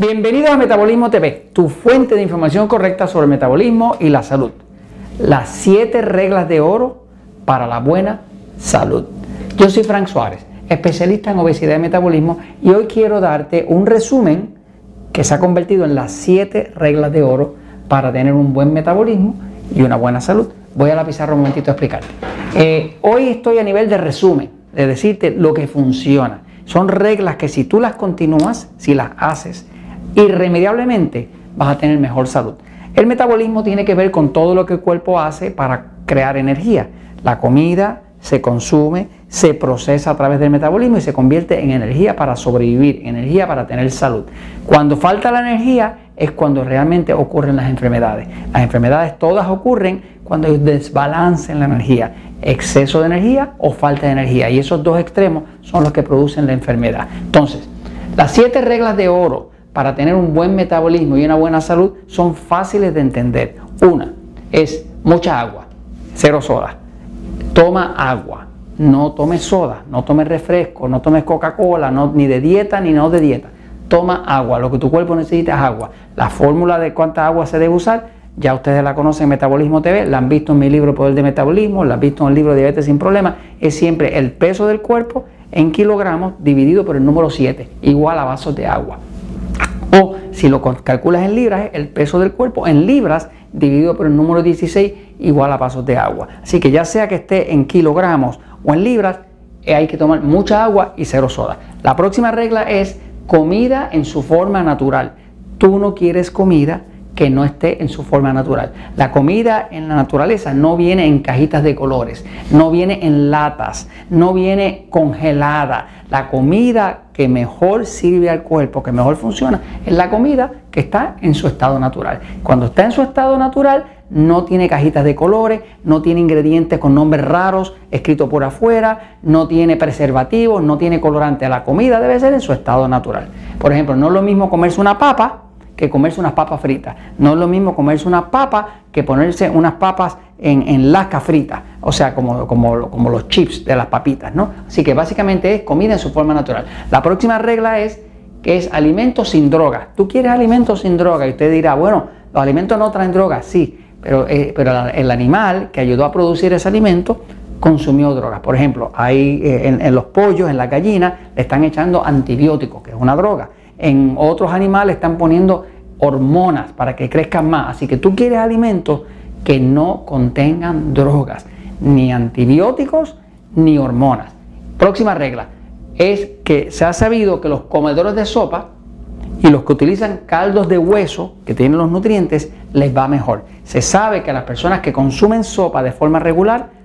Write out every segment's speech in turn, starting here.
Bienvenidos a Metabolismo TV, tu fuente de información correcta sobre el metabolismo y la salud. Las 7 reglas de oro para la buena salud. Yo soy Frank Suárez, especialista en obesidad y metabolismo, y hoy quiero darte un resumen que se ha convertido en las 7 reglas de oro para tener un buen metabolismo y una buena salud. Voy a la pizarra un momentito a explicarte. Eh, hoy estoy a nivel de resumen, de decirte lo que funciona. Son reglas que si tú las continúas, si las haces, irremediablemente vas a tener mejor salud. El metabolismo tiene que ver con todo lo que el cuerpo hace para crear energía. La comida se consume, se procesa a través del metabolismo y se convierte en energía para sobrevivir, energía para tener salud. Cuando falta la energía es cuando realmente ocurren las enfermedades. Las enfermedades todas ocurren cuando hay desbalance en la energía, exceso de energía o falta de energía. Y esos dos extremos son los que producen la enfermedad. Entonces, las siete reglas de oro para tener un buen metabolismo y una buena salud son fáciles de entender. Una es mucha agua, cero soda. Toma agua, no tomes soda, no tomes refresco, no tomes Coca-Cola, no, ni de dieta ni no de dieta. Toma agua, lo que tu cuerpo necesita es agua. La fórmula de cuánta agua se debe usar ya ustedes la conocen en Metabolismo TV, la han visto en mi libro Poder de Metabolismo, la han visto en el libro Diabetes sin Problemas. Es siempre el peso del cuerpo en kilogramos dividido por el número 7, igual a vasos de agua. O si lo calculas en libras, el peso del cuerpo en libras dividido por el número 16, igual a vasos de agua. Así que ya sea que esté en kilogramos o en libras, eh, hay que tomar mucha agua y cero soda. La próxima regla es comida en su forma natural. Tú no quieres comida que no esté en su forma natural. La comida en la naturaleza no viene en cajitas de colores, no viene en latas, no viene congelada. La comida que mejor sirve al cuerpo, que mejor funciona, es la comida que está en su estado natural. Cuando está en su estado natural, no tiene cajitas de colores, no tiene ingredientes con nombres raros escritos por afuera, no tiene preservativos, no tiene colorante. La comida debe ser en su estado natural. Por ejemplo, no es lo mismo comerse una papa que comerse unas papas fritas. No es lo mismo comerse unas papas que ponerse unas papas en, en lasca frita, o sea, como, como, como los chips de las papitas, ¿no? Así que básicamente es comida en su forma natural. La próxima regla es que es alimento sin droga. Tú quieres alimento sin droga y usted dirá, bueno, los alimentos no traen droga, sí, pero, eh, pero el animal que ayudó a producir ese alimento consumió drogas. Por ejemplo, hay eh, en, en, los pollos, en la gallina, le están echando antibióticos, que es una droga en otros animales están poniendo hormonas para que crezcan más. Así que tú quieres alimentos que no contengan drogas, ni antibióticos, ni hormonas. Próxima regla es que se ha sabido que los comedores de sopa y los que utilizan caldos de hueso que tienen los nutrientes les va mejor. Se sabe que las personas que consumen sopa de forma regular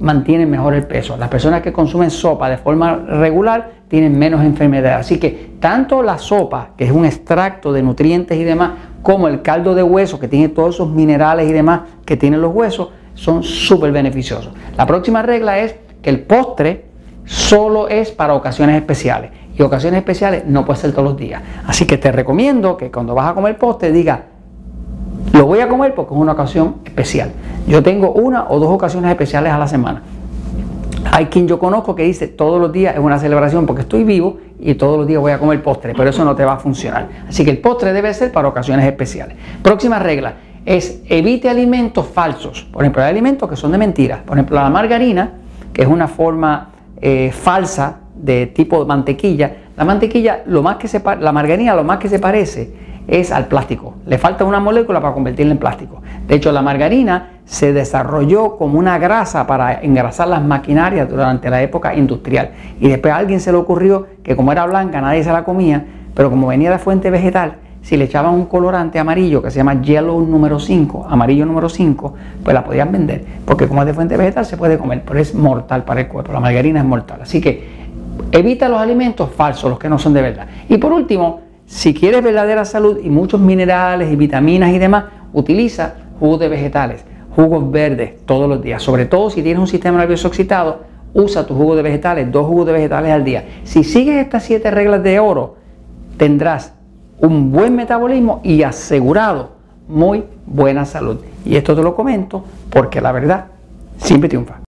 mantienen mejor el peso. Las personas que consumen sopa de forma regular tienen menos enfermedades. Así que tanto la sopa, que es un extracto de nutrientes y demás, como el caldo de hueso, que tiene todos esos minerales y demás que tienen los huesos, son súper beneficiosos. La próxima regla es que el postre solo es para ocasiones especiales. Y ocasiones especiales no puede ser todos los días. Así que te recomiendo que cuando vas a comer postre diga, lo voy a comer porque es una ocasión especial. Yo tengo una o dos ocasiones especiales a la semana. Hay quien yo conozco que dice todos los días es una celebración porque estoy vivo y todos los días voy a comer postre, pero eso no te va a funcionar. Así que el postre debe ser para ocasiones especiales. Próxima regla es evite alimentos falsos. Por ejemplo, hay alimentos que son de mentiras. Por ejemplo, la margarina, que es una forma eh, falsa de tipo mantequilla. La mantequilla, lo más que se la margarina lo más que se parece es al plástico. Le falta una molécula para convertirla en plástico. De hecho, la margarina se desarrolló como una grasa para engrasar las maquinarias durante la época industrial. Y después a alguien se le ocurrió que como era blanca nadie se la comía, pero como venía de fuente vegetal, si le echaban un colorante amarillo que se llama yellow número 5, amarillo número 5, pues la podían vender. Porque como es de fuente vegetal se puede comer, pero es mortal para el cuerpo. La margarina es mortal. Así que evita los alimentos falsos, los que no son de verdad. Y por último, si quieres verdadera salud y muchos minerales y vitaminas y demás, utiliza jugos de vegetales, jugos verdes todos los días. Sobre todo si tienes un sistema nervioso excitado, usa tu jugo de vegetales, dos jugos de vegetales al día. Si sigues estas siete reglas de oro, tendrás un buen metabolismo y asegurado muy buena salud. Y esto te lo comento porque la verdad siempre triunfa.